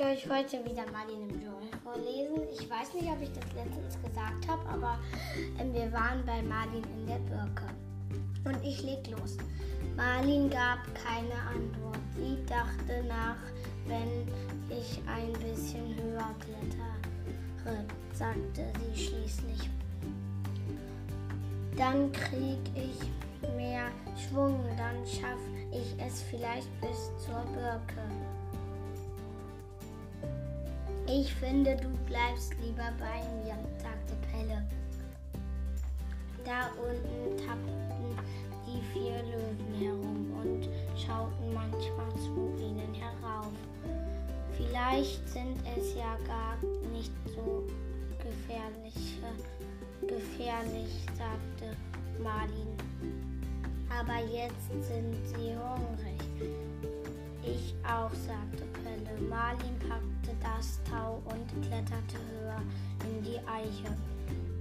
möchte euch heute wieder Marlin im Dschungel vorlesen. Ich weiß nicht, ob ich das letztens gesagt habe, aber ähm, wir waren bei Marlin in der Birke. Und ich leg los. Marlin gab keine Antwort. Sie dachte nach, wenn ich ein bisschen höher klettere, sagte sie schließlich. Dann krieg ich mehr Schwung, dann schaffe ich es vielleicht bis zur Birke. Ich finde, du bleibst lieber bei mir, sagte Pelle. Da unten tappten die vier Löwen herum und schauten manchmal zu ihnen herauf. Vielleicht sind es ja gar nicht so gefährlich, gefährlich, sagte Marlin. Aber jetzt sind sie hungrig. Ich auch, sagte. Marlin packte das Tau und kletterte höher in die Eiche.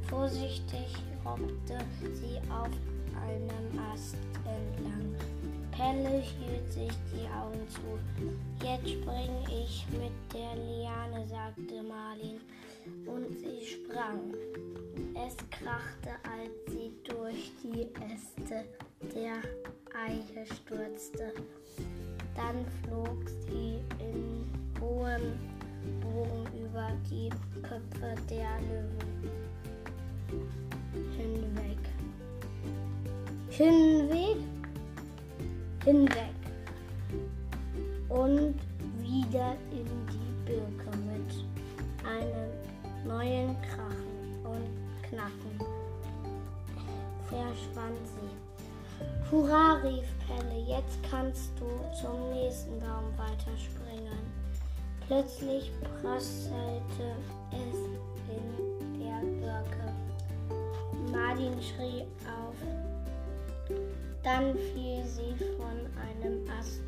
Vorsichtig hoppte sie auf einem Ast entlang. Pelle hielt sich die Augen zu. Jetzt spring ich mit der Liane, sagte Marlin. Und sie sprang. Es krachte, als sie durch die Äste der Eiche stürzte. Dann flog sie in hohem Bogen über die Köpfe der Löwen hinweg. Hinweg? Hinweg. Und wieder in die Birke mit einem neuen Krachen und Knacken verschwand sie. Hurra, rief Pelle, jetzt kannst du zum nächsten Baum weiterspringen. Plötzlich prasselte es in der Birke. Martin schrie auf. Dann fiel sie von einem Ast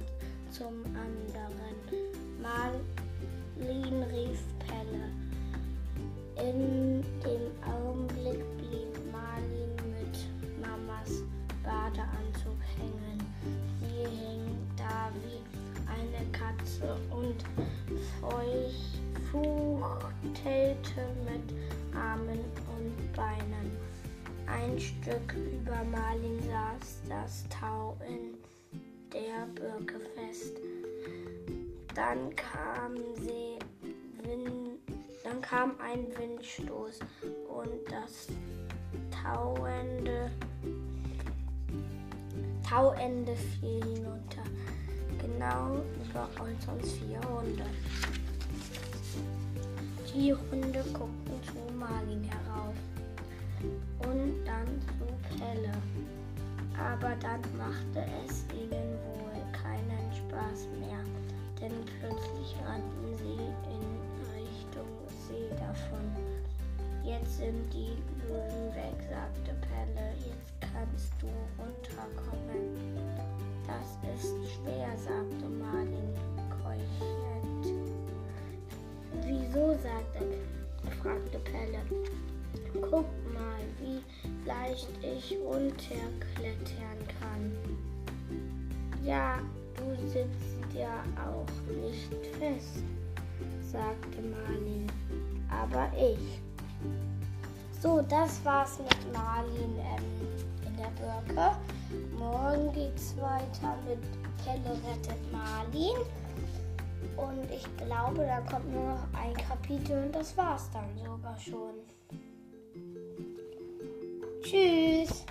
zum anderen. Marlin rief Pelle. In dem Katze und fuchtelte mit Armen und Beinen. Ein Stück über Marlin saß das Tau in der Birke fest. Dann kam, sie, Wind, dann kam ein Windstoß und das Tauende, Tauende fiel hinunter. Genau über uns vier Hunde. Die Hunde guckten zu Marlin herauf und dann zu Pelle. Aber dann machte es ihnen wohl keinen Spaß mehr, denn plötzlich rannten sie in Richtung See davon. Jetzt sind die Löwen weg, sagte Pelle. Jetzt kannst du runterkommen. Ist schwer, sagte Marlin keuchend. Wieso, sagte, fragte Pelle. Guck mal, wie leicht ich runterklettern kann. Ja, du sitzt ja auch nicht fest, sagte Marlin. Aber ich. So, das war's mit Marlin ähm, in der Birke. Morgen geht's weiter mit Pelle rettet Marlin. Und ich glaube, da kommt nur noch ein Kapitel und das war's dann sogar schon. Tschüss.